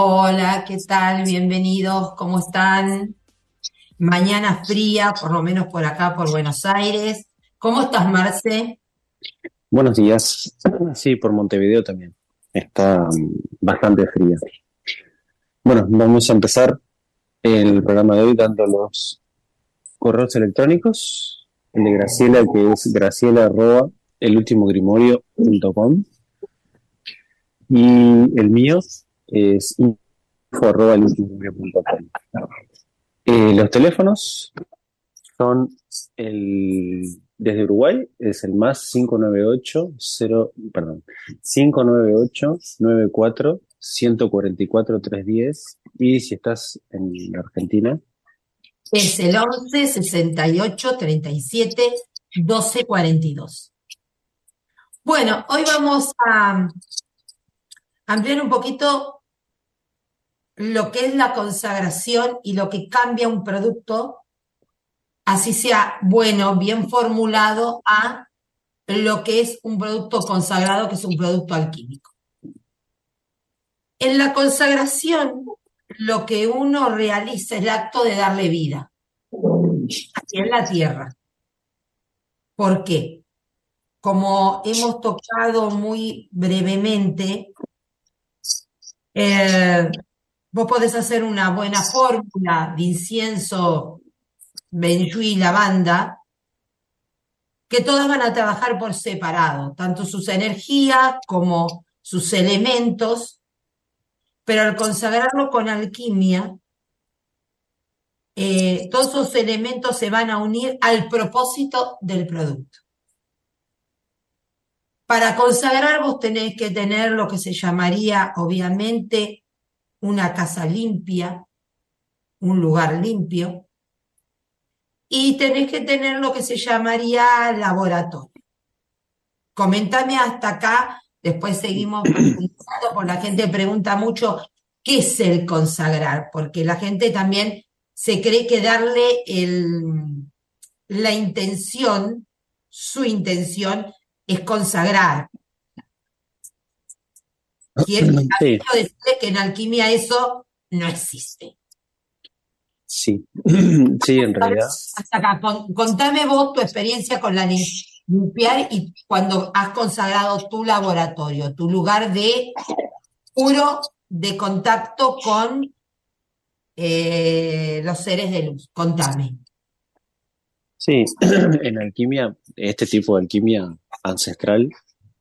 Hola, ¿qué tal? Bienvenidos, ¿cómo están? Mañana fría, por lo menos por acá, por Buenos Aires. ¿Cómo estás, Marce? Buenos días. Sí, por Montevideo también. Está mm, bastante fría. Bueno, vamos a empezar el programa de hoy dando los correos electrónicos. El de Graciela, que es graciela arroba elultimogrimorio.com y el mío es info arroba elultimogrimorio.com. Eh, los teléfonos son el desde Uruguay es el más 598 0, perdón, 598 94 144 310 y si estás en Argentina es el 11 68 37 12 42. Bueno, hoy vamos a ampliar un poquito lo que es la consagración y lo que cambia un producto, así sea bueno, bien formulado, a lo que es un producto consagrado, que es un producto alquímico. En la consagración, lo que uno realiza es el acto de darle vida aquí en la tierra. ¿Por qué? Como hemos tocado muy brevemente, eh, Vos podés hacer una buena fórmula de incienso, benjú y lavanda, que todas van a trabajar por separado, tanto sus energías como sus elementos, pero al consagrarlo con alquimia, eh, todos esos elementos se van a unir al propósito del producto. Para consagrar vos tenés que tener lo que se llamaría, obviamente, una casa limpia, un lugar limpio, y tenés que tener lo que se llamaría laboratorio. Comentame hasta acá, después seguimos profundizando, porque la gente pregunta mucho qué es el consagrar, porque la gente también se cree que darle el, la intención, su intención es consagrar, Quiero decirle que en alquimia eso no existe. Sí, sí, en realidad. Hasta acá, contame vos tu experiencia con la limpiar y cuando has consagrado tu laboratorio, tu lugar de puro de contacto con eh, los seres de luz. Contame. Sí, en alquimia, este tipo de alquimia ancestral,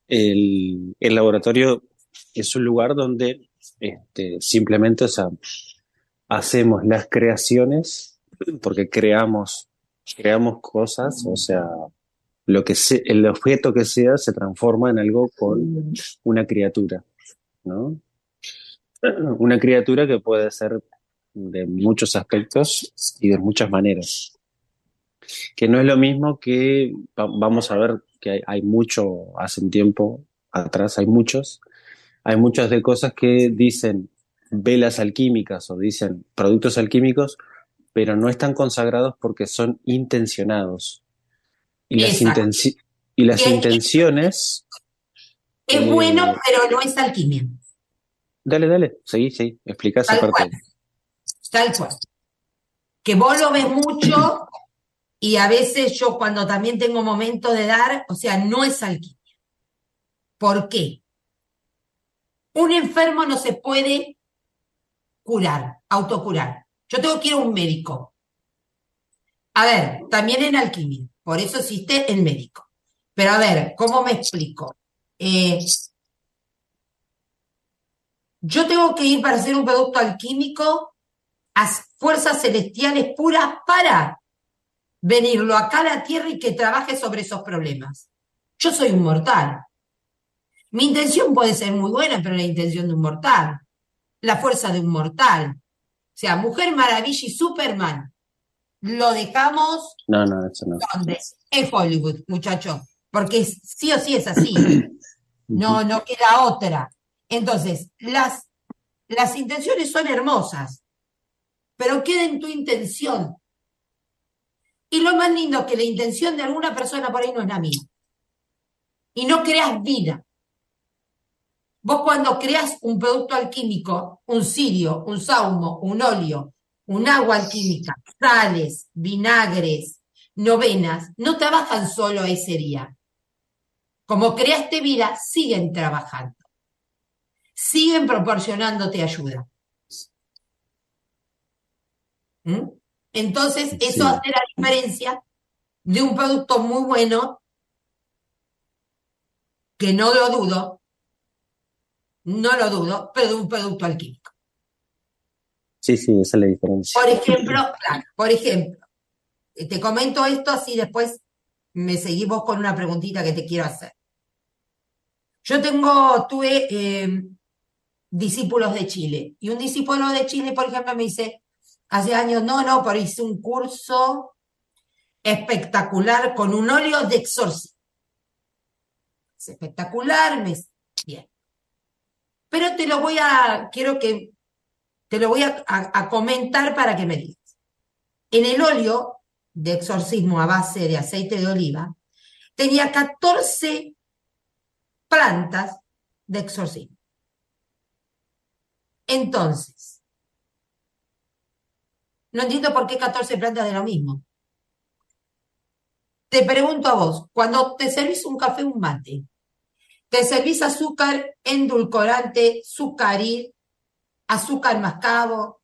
el, el laboratorio es un lugar donde este, simplemente hacemos las creaciones porque creamos, creamos cosas, o sea, lo que el objeto que sea se transforma en algo con una criatura, ¿no? Una criatura que puede ser de muchos aspectos y de muchas maneras. Que no es lo mismo que, vamos a ver que hay, hay mucho, hace un tiempo atrás hay muchos hay muchas de cosas que dicen velas alquímicas o dicen productos alquímicos, pero no están consagrados porque son intencionados. Y las, y las intenciones... Es eh, bueno, pero no es alquimia. Dale, dale, seguí, seguí, explica esa parte. Tal cual. Que vos lo ves mucho y a veces yo cuando también tengo momento de dar, o sea, no es alquimia. ¿Por qué? Un enfermo no se puede curar, autocurar. Yo tengo que ir a un médico. A ver, también en alquimia, por eso existe el médico. Pero a ver, ¿cómo me explico? Eh, yo tengo que ir para hacer un producto alquímico a fuerzas celestiales puras para venirlo acá a la tierra y que trabaje sobre esos problemas. Yo soy un mortal. Mi intención puede ser muy buena, pero la intención de un mortal, la fuerza de un mortal. O sea, Mujer Maravilla y Superman, lo dejamos No, no, eso no. donde es Hollywood, muchachos, porque sí o sí es así. No, no queda otra. Entonces, las, las intenciones son hermosas, pero queda en tu intención. Y lo más lindo que la intención de alguna persona por ahí no es la mía. Y no creas vida. Vos cuando creas un producto alquímico, un cirio, un saumo, un óleo, un agua alquímica, sales, vinagres, novenas, no trabajan solo ese día. Como creaste vida, siguen trabajando. Siguen proporcionándote ayuda. ¿Mm? Entonces, eso Sí. hace la diferencia de un producto muy bueno, que no lo dudo, no lo dudo, pero de un producto alquímico. Sí, sí, esa es la diferencia. Por ejemplo, claro, por ejemplo, eh, te comento esto así después me seguimos con una preguntita que te quiero hacer. Yo tengo, tuve eh, discípulos de Chile y un discípulo de Chile, por ejemplo, me dice, hace años, no, no, pero hice un curso espectacular con un óleo de exorcismo. Es espectacular, me... Pero te lo voy a, quiero que, te lo voy a comentar para que me digas. En el óleo de exorcismo a base de aceite de oliva, tenía 14 plantas de exorcismo. Entonces, no entiendo por qué 14 plantas de lo mismo. Te pregunto a vos, cuando te servís un café, un mate, te servís azúcar endulcorante, sucaril, azúcar mascabo.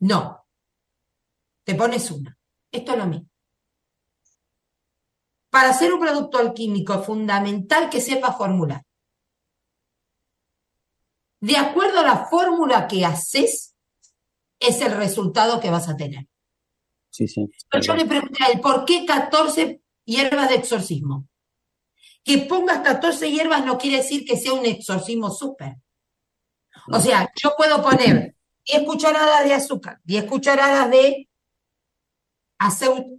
No, te pones una. Esto es lo mismo. Para hacer un producto alquímico es fundamental que sepas formular. De acuerdo a la fórmula que haces, es el resultado que vas a tener. Sí, sí. Pero yo le pregunté a él, ¿por qué 14 hierbas de exorcismo? Que pongas 14 hierbas no quiere decir que sea un exorcismo súper. O sea, yo puedo poner 10 cucharadas de azúcar, 10 cucharadas de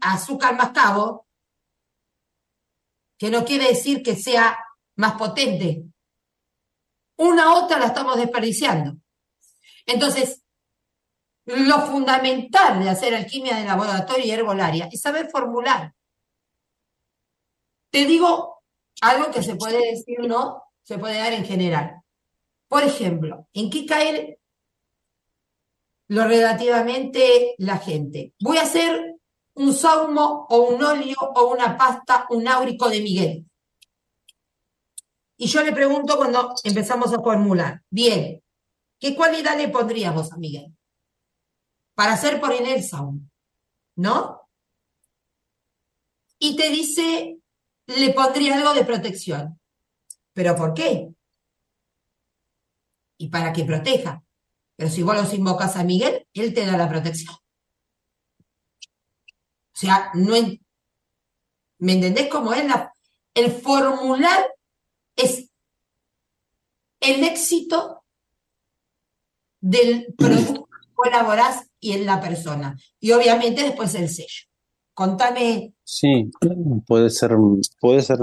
azúcar mascabo, que no quiere decir que sea más potente. Una otra la estamos desperdiciando. Entonces, lo fundamental de hacer alquimia de laboratorio y herbolaria es saber formular. Te digo algo que se puede decir, no, se puede dar en general. Por ejemplo, ¿en qué cae lo relativamente la gente? Voy a hacer un saumo o un óleo o una pasta, un áurico de Miguel. Y yo le pregunto cuando empezamos a formular, bien, ¿qué cualidad le pondrías vos a Miguel? Para hacer por él el saumo, ¿no? Y te dice, le pondría algo de protección. ¿Pero por qué? Y para que proteja. Pero si vos los invocas a Miguel, él te da la protección. O sea, no ¿me entendés cómo es la, el formular es el éxito del producto que elaborás y en la persona. Y obviamente después el sello. Contame, Sí, puede ser, puede ser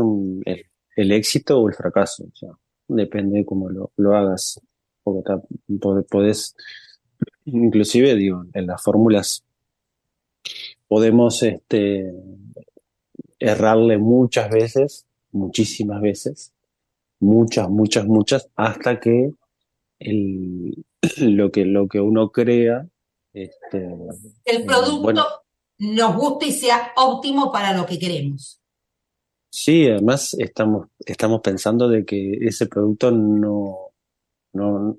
el, el éxito o el fracaso, o sea, depende de cómo lo, lo hagas. Porque podés, inclusive digo, en las fórmulas podemos este, errarle muchas veces, muchísimas veces, muchas, muchas, muchas, hasta que el, lo que, lo que uno crea, este, el Eh, producto bueno. Nos guste y sea óptimo para lo que queremos. Sí, además estamos, estamos pensando de que ese producto no, no,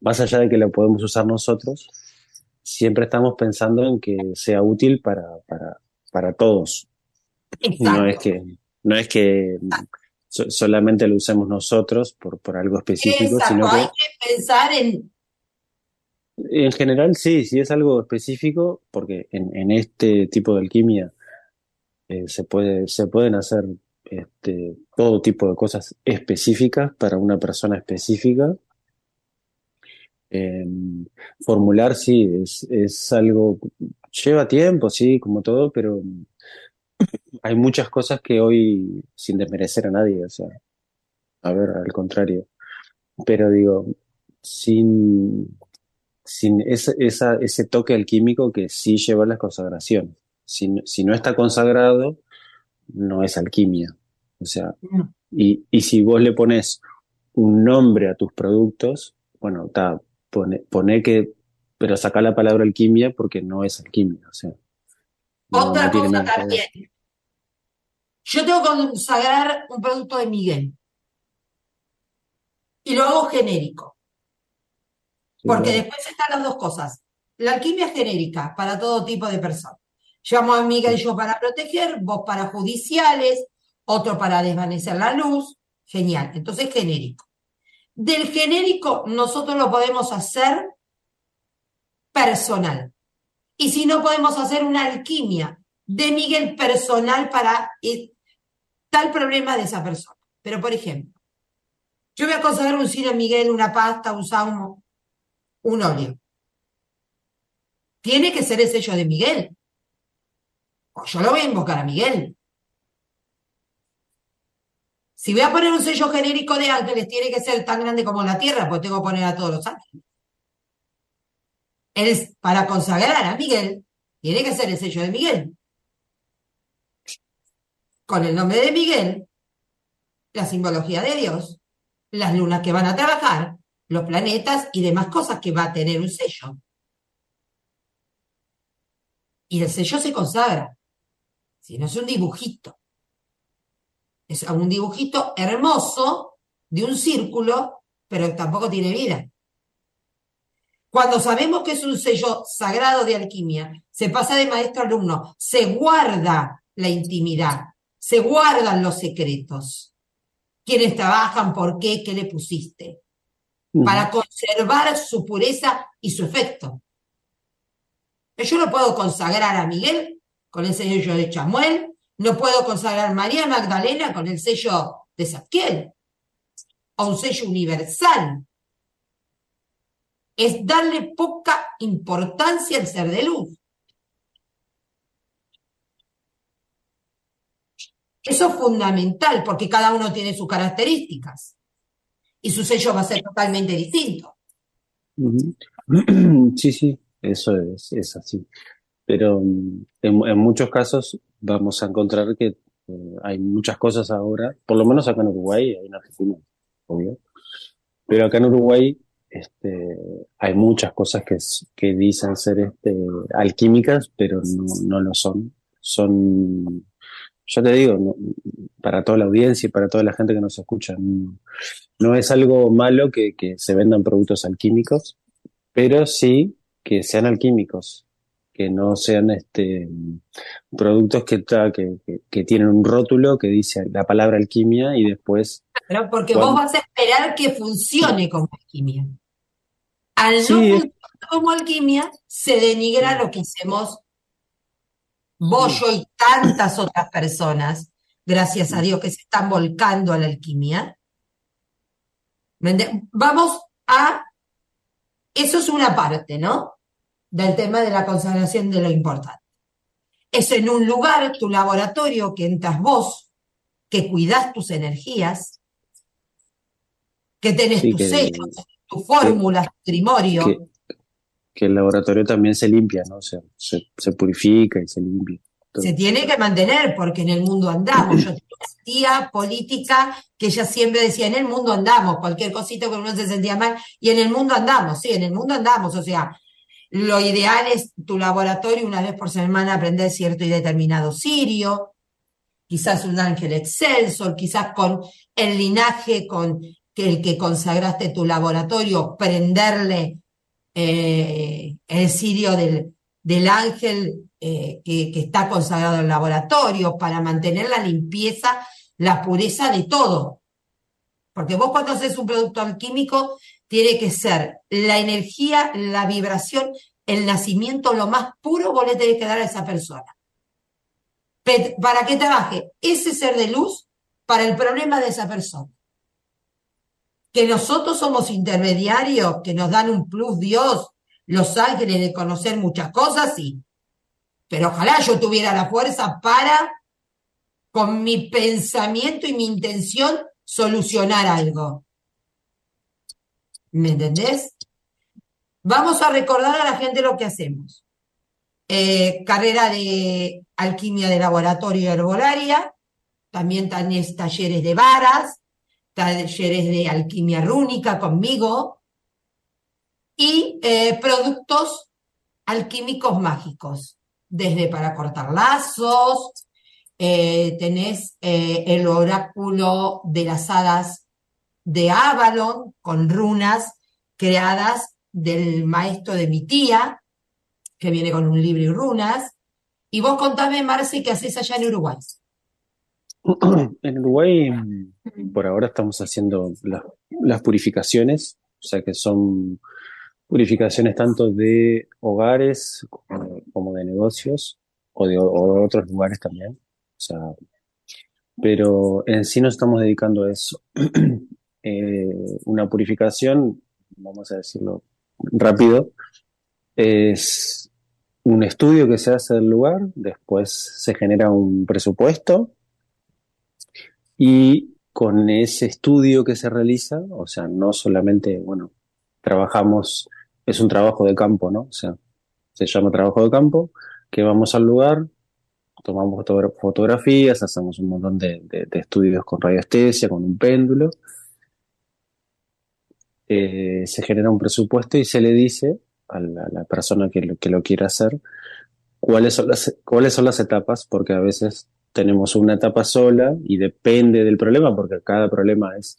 más allá de que lo podemos usar nosotros, siempre estamos pensando en que sea útil para, para, para todos. No es Exacto. que, no es que so- solamente lo usemos nosotros por, por algo específico, sino Exacto. Hay que que pensar en, en general sí, si es algo específico, porque en, en este tipo de alquimia eh, se puede, se pueden hacer este, todo tipo de cosas específicas para una persona específica. Em, formular, sí, es, es algo, lleva tiempo, sí, como todo, pero hay muchas cosas que hoy, sin desmerecer a nadie, o sea, a ver, al contrario, pero digo, sin, sin ese, esa, ese toque alquímico que sí lleva la consagración. Si, si, no está consagrado, no es alquimia. O sea, y, y si vos le pones un nombre a tus productos, bueno, está, pone, pone que, pero saca la palabra alquimia porque no es alquimia. O sea, Otra cosa también. Yo tengo que consagrar un producto de Miguel y lo hago genérico. Porque después están las dos cosas. La alquimia es genérica para todo tipo de personas. Llamo a Miguel yo para proteger, vos para judiciales, otro para desvanecer la luz. Genial. Entonces, genérico. Del genérico, nosotros lo podemos hacer personal. Y si no, podemos hacer una alquimia de Miguel personal para tal problema de esa persona. Pero, por ejemplo, yo voy a consagrar un cine Miguel, una pasta, un saumo, un óleo. Tiene que ser el sello de Miguel. Yo lo voy a invocar a Miguel. Si voy a poner un sello genérico de ángeles, tiene que ser tan grande como la tierra, pues tengo que poner a todos los ángeles. Es para consagrar a Miguel, tiene que ser el sello de Miguel. Con el nombre de Miguel, la simbología de Dios, las lunas que van a trabajar, los planetas y demás cosas que va a tener un sello. Y el sello se consagra. Si no es un dibujito. Es un dibujito hermoso de un círculo, pero tampoco tiene vida. Cuando sabemos que es un sello sagrado de alquimia, se pasa de maestro a alumno, se guarda la intimidad, se guardan los secretos. Quiénes trabajan, por qué, qué le pusiste, para conservar su pureza y su efecto. Yo no puedo consagrar a Miguel con el sello de Chamuel, no puedo consagrar a María Magdalena con el sello de Zadkiel, o un sello universal. Es darle poca importancia al ser de luz. Eso es fundamental porque cada uno tiene sus características y su sello va a ser totalmente distinto. Sí, sí, eso es, es así. Pero mm, en, muchos casos vamos a encontrar que eh, hay muchas cosas ahora, por lo menos acá en Uruguay, hay en Argentina, obvio, pero acá en Uruguay este, hay muchas cosas que, que dicen ser este, alquímicas, pero no, no lo son. Son yo te digo, para toda la audiencia y para toda la gente que nos escucha, no, es algo malo que, se vendan productos alquímicos, pero sí que sean alquímicos, que no sean este productos que, que, que, tienen un rótulo que dice la palabra alquimia y después... Pero porque vos vas a esperar que funcione como alquimia. Al no funcionar como alquimia, se denigra lo que hacemos vos, yo y tantas otras personas, gracias a Dios, que se están volcando a la alquimia. Vamos a, eso es una parte, ¿no? Del tema de la consagración de lo importante. Es en un lugar, tu laboratorio, que entras vos, que cuidas tus energías, que tenés tus sellos, tus fórmulas, tu trimorio que el laboratorio también se limpia, ¿no? O sea, se, purifica y se limpia. Se tiene que mantener porque en el mundo andamos. Yo tengo una tía política que ella siempre decía, en el mundo andamos, cualquier cosito que uno se sentía mal, y en el mundo andamos, sí, en el mundo andamos. O sea, lo ideal es tu laboratorio una vez por semana aprender cierto y determinado sirio, quizás un ángel excelso, quizás con el linaje con que el que consagraste tu laboratorio, prenderle eh, el sirio del, del ángel eh, que, que, está consagrado en laboratorio para mantener la limpieza, la pureza de todo. Porque vos cuando haces un producto alquímico, tiene que ser la energía, la vibración, el nacimiento, lo más puro, vos le tenés que dar a esa persona. Para que trabaje ese ser de luz para el problema de esa persona. Que nosotros somos intermediarios, que nos dan un plus Dios, los ángeles de conocer muchas cosas, sí. Pero ojalá yo tuviera la fuerza para, con mi pensamiento y mi intención, solucionar algo. ¿Me entendés? Vamos a recordar a la gente lo que hacemos. Eh, carrera de alquimia de laboratorio y herbolaria, también tenés talleres de varas, talleres de alquimia rúnica conmigo y eh, productos alquímicos mágicos, desde para cortar lazos, eh, tenés el oráculo de las hadas de Avalon con runas creadas del maestro de mi tía, que viene con un libro y runas. Y vos contame, Marce, qué haces allá en Uruguay. En Uruguay, por ahora estamos haciendo las purificaciones, o sea que son purificaciones tanto de hogares como, de negocios o de, otros lugares también. O sea, pero en sí nos estamos dedicando a eso. Eh, una purificación, vamos a decirlo rápido, es un estudio que se hace del lugar, después se genera un presupuesto y con ese estudio que se realiza, o sea, no solamente, bueno, trabajamos, es un trabajo de campo, ¿no? O sea, se llama trabajo de campo, que vamos al lugar, tomamos fotografías, hacemos un montón de, estudios con radiestesia, con un péndulo, eh, se genera un presupuesto y se le dice a la, persona que lo, que lo quiera hacer cuáles son, las, cuáles son las etapas, porque a veces tenemos una etapa sola y depende del problema, porque cada problema es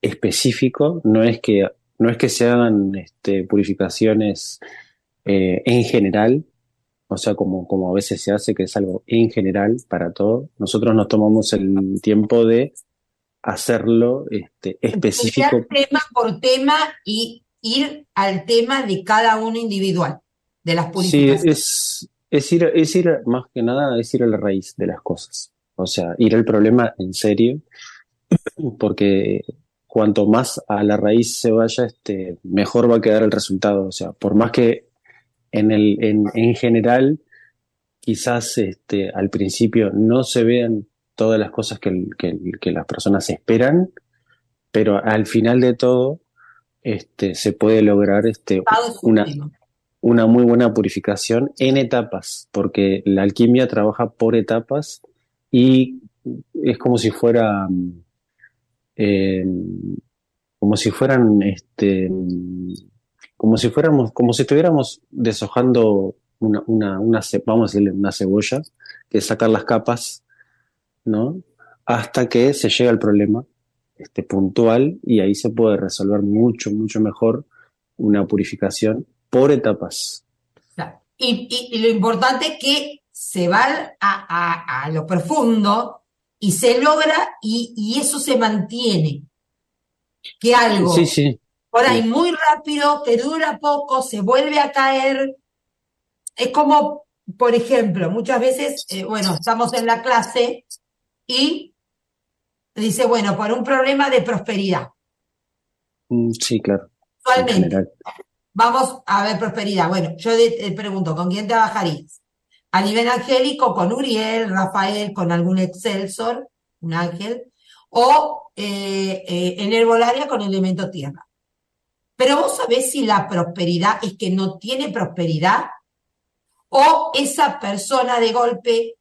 específico, no es que, no es que se hagan este, purificaciones eh, en general, o sea, como, como a veces se hace, que es algo en general para todo. Nosotros nos tomamos el tiempo de hacerlo este, específico. tema por tema y ir al tema de cada uno individual, de las purificaciones. Sí, es, es, ir, es ir, más que nada, es ir a la raíz de las cosas. O sea, ir al problema en serio, porque cuanto más a la raíz se vaya, este, mejor va a quedar el resultado. O sea, por más que en, el, en, en general quizás este, al principio no se vean todas las cosas que, que, las personas esperan, pero al final de todo este, se puede lograr este, una, una muy buena purificación en etapas, porque la alquimia trabaja por etapas y es como si fuera eh, como si fueran este como si fuéramos como si estuviéramos deshojando una, una, una vamos a una cebolla que sacar las capas ¿no? Hasta que se llega al problema este, puntual y ahí se puede resolver mucho, mucho mejor una purificación por etapas. Y, lo importante es que se va a, lo profundo y se logra y, eso se mantiene. Que algo por ahí muy rápido, que dura poco, se vuelve a caer. Es como, por ejemplo, muchas veces, eh, bueno, estamos en la clase y dice, bueno, por un problema de prosperidad. Mm, sí, claro. Actualmente. Vamos a ver prosperidad. Bueno, yo te pregunto, ¿con quién trabajarías? A nivel angélico, con Uriel, Rafael, con algún Excelsor, un ángel, o eh, eh, en herbolaria con elemento tierra. Pero vos sabés si la prosperidad es que no tiene prosperidad o esa persona de golpe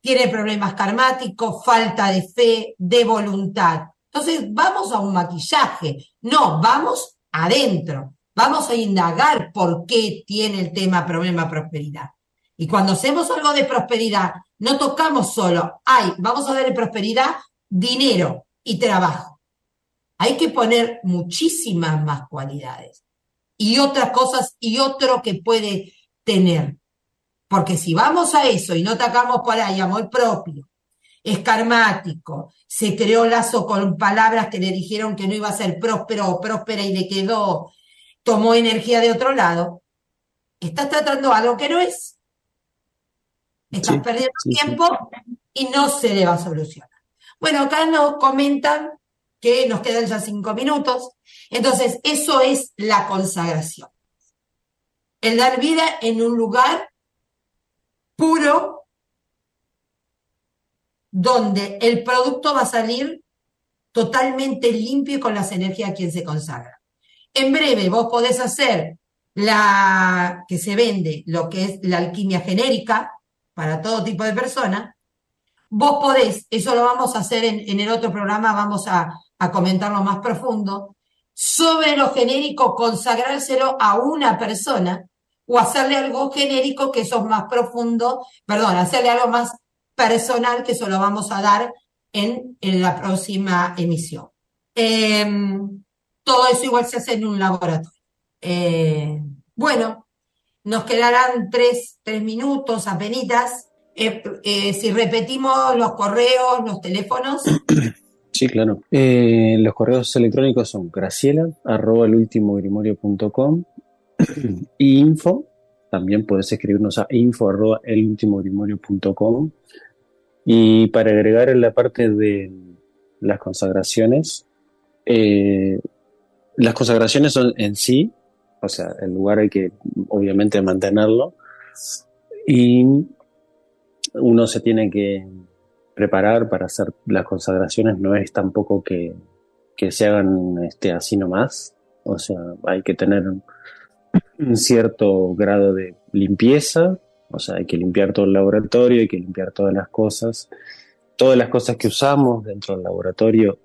tiene problemas karmáticos, falta de fe, de voluntad. Entonces, vamos a un maquillaje. No, vamos adentro. Vamos a indagar por qué tiene el tema problema prosperidad. Y cuando hacemos algo de prosperidad, no tocamos solo, ay, vamos a en prosperidad dinero y trabajo. Hay que poner muchísimas más cualidades y otras cosas y otro que puede tener. Porque si vamos a eso y no atacamos por ahí amor propio, es karmático, se creó lazo con palabras que le dijeron que no iba a ser próspero o próspera y le quedó, tomó energía de otro lado, estás tratando algo que no es. Estás perdiendo tiempo y no se le va a solucionar. Bueno, acá nos comentan que nos quedan ya cinco minutos. Entonces, eso es la consagración. El dar vida en un lugar puro donde el producto va a salir totalmente limpio y con las energías a quien se consagra. En breve, vos podés hacer la que se vende, lo que es la alquimia genérica para todo tipo de personas. Vos podés, eso lo vamos a hacer en, el otro programa, vamos a, a comentarlo más profundo, sobre lo genérico, consagrárselo a una persona o hacerle algo genérico que eso es más profundo, perdón, hacerle algo más personal que eso lo vamos a dar en, en la próxima emisión. Em, todo eso igual se hace en un laboratorio. Eh, bueno, nos quedarán tres, tres minutos apenas. Eh, eh, si repetimos los correos, los teléfonos. Sí, claro. los correos electrónicos son graciela arroba y info. También puedes escribirnos a info arroba y para agregar en la parte de las consagraciones, eh, las consagraciones son en sí, o sea, el lugar hay que obviamente mantenerlo. Y uno se tiene que preparar para hacer las consagraciones, no es tampoco que, que se hagan este, así nomás, o sea, hay que tener un cierto grado de limpieza, o sea, hay que limpiar todo el laboratorio, hay que limpiar todas las cosas. Todas las cosas que usamos dentro del laboratorio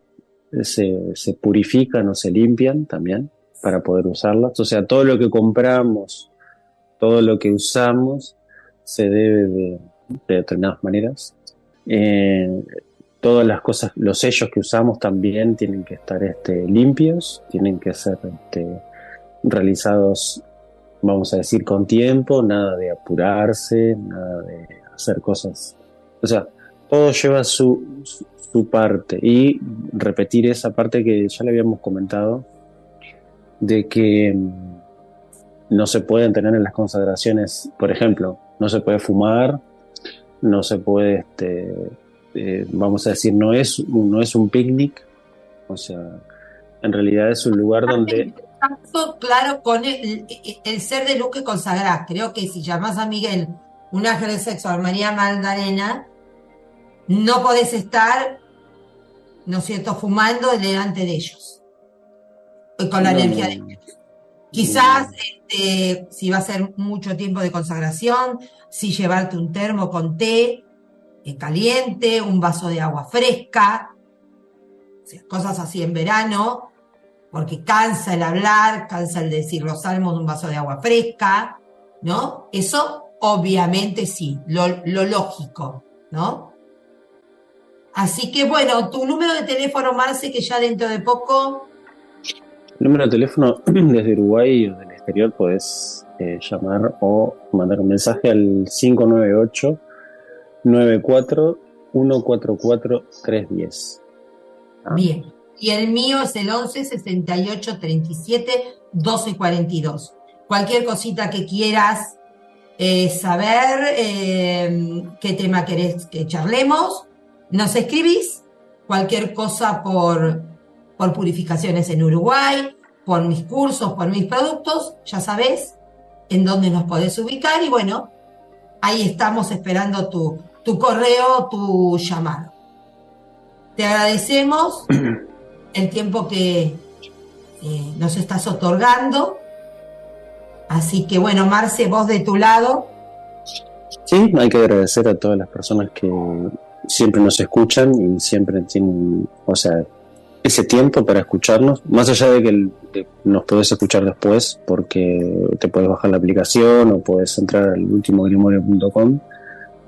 se, se purifican o se limpian también para poder usarlas. O sea, todo lo que compramos, todo lo que usamos, se debe de, determinadas maneras. Eh, todas las cosas, los sellos que usamos también tienen que estar este, limpios, tienen que ser este, realizados vamos a decir, con tiempo, nada de apurarse, nada de hacer cosas. O sea, todo lleva su, su, parte. Y repetir esa parte que ya le habíamos comentado, de que mm, no se pueden tener en las consagraciones, por ejemplo, no se puede fumar, no se puede, este, eh, vamos a decir, no es, no es un picnic, o sea, en realidad es un lugar donde claro con el, ser de luz que consagrás. Creo que si llamas a Miguel un ángel sexual, María Magdalena, no podés estar, ¿no es cierto?, fumando delante de ellos. Con la energía de ellos. Quizás, este, si va a ser mucho tiempo de consagración, si llevarte un termo con té eh, caliente, un vaso de agua fresca, cosas así en verano, porque cansa el hablar, cansa el decir los salmos de un vaso de agua fresca, ¿no? Eso obviamente sí, lo, lógico, ¿no? Así que bueno, tu número de teléfono, Marce, que ya dentro de poco... El número de teléfono desde Uruguay o del exterior puedes eh, llamar o mandar un mensaje al 598 94 144 310. Bien y el mío es el 11 68 37 12 42. Cualquier cosita que quieras eh, saber, eh, qué tema querés que charlemos, nos escribís. Cualquier cosa por, por purificaciones en Uruguay, por mis cursos, por mis productos, ya sabés en dónde nos podés ubicar y bueno, ahí estamos esperando tu, tu correo, tu llamado. Te agradecemos. el tiempo que nos estás otorgando. Así que bueno, Marce, vos de tu lado. Sí, hay que agradecer a todas las personas que siempre nos escuchan y siempre tienen, o sea, ese tiempo para escucharnos, más allá de que nos podés escuchar después, porque te puedes bajar la aplicación o puedes entrar al ultimogrimorio.com,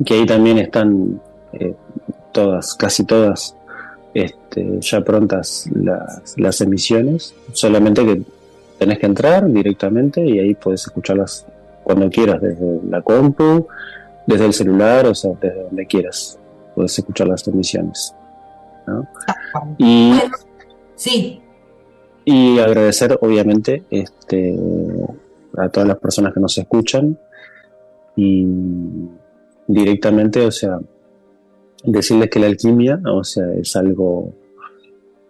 que ahí también están eh, todas, casi todas este, ya prontas las, las emisiones, solamente que tenés que entrar directamente y ahí puedes escucharlas cuando quieras, desde la compu, desde el celular, o sea, desde donde quieras, puedes escuchar las emisiones. Y, sí. y agradecer, obviamente, este, a todas las personas que nos escuchan y directamente, o sea, decirles que la alquimia, o sea, es algo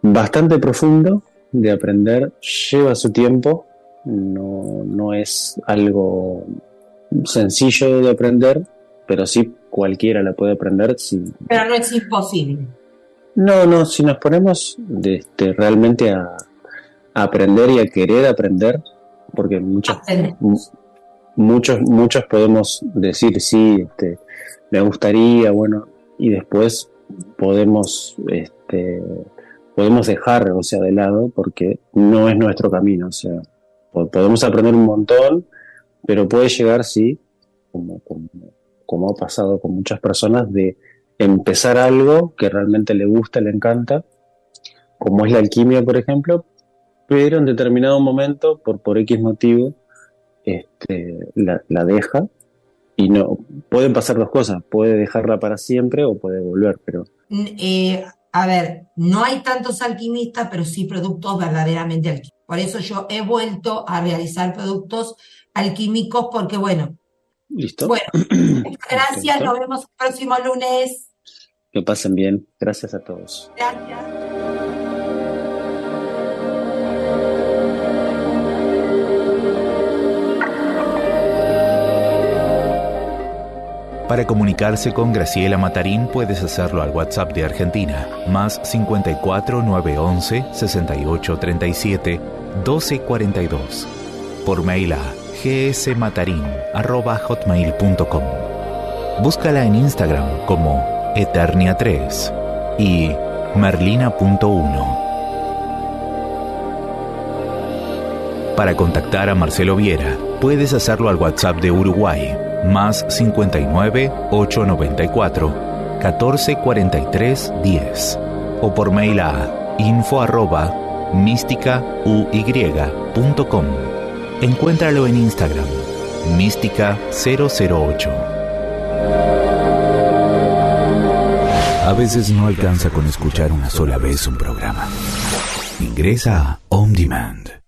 bastante profundo de aprender, lleva su tiempo, no, no es algo sencillo de aprender, pero sí cualquiera la puede aprender. Pero no es imposible. No, no, si nos ponemos de, este, realmente a, aprender y a querer aprender, porque muchos, muchos, muchos podemos decir, sí, este, me gustaría, bueno, y después podemos, este, podemos dejar, o sea, de lado, porque no es nuestro camino, o sea, podemos aprender un montón, pero puede llegar, sí, como, como, ha pasado con muchas personas, de empezar algo que realmente le gusta, le encanta, como es la alquimia, por ejemplo, pero en determinado momento, por, por X motivo, este, la, la deja y no pueden pasar dos cosas, puede dejarla para siempre o puede volver, pero eh, a ver, no hay tantos alquimistas, pero sí productos verdaderamente alquímicos. Por eso yo he vuelto a realizar productos alquímicos porque bueno. Listo. Bueno, gracias, nos vemos el próximo lunes. Que pasen bien. Gracias a todos. Gracias. Para comunicarse con Graciela Matarín puedes hacerlo al WhatsApp de Argentina, más 54 911 68 37 12 42. Por mail a gsmatarin.hotmail.com. Búscala en Instagram como Eternia3 y Merlina.1. Para contactar a Marcelo Viera, puedes hacerlo al WhatsApp de Uruguay más 59 894 1443 10 o por mail a info arroba místicauy.com. Encuéntralo en Instagram, mística008. A veces no alcanza con escuchar una sola vez un programa. Ingresa a On Demand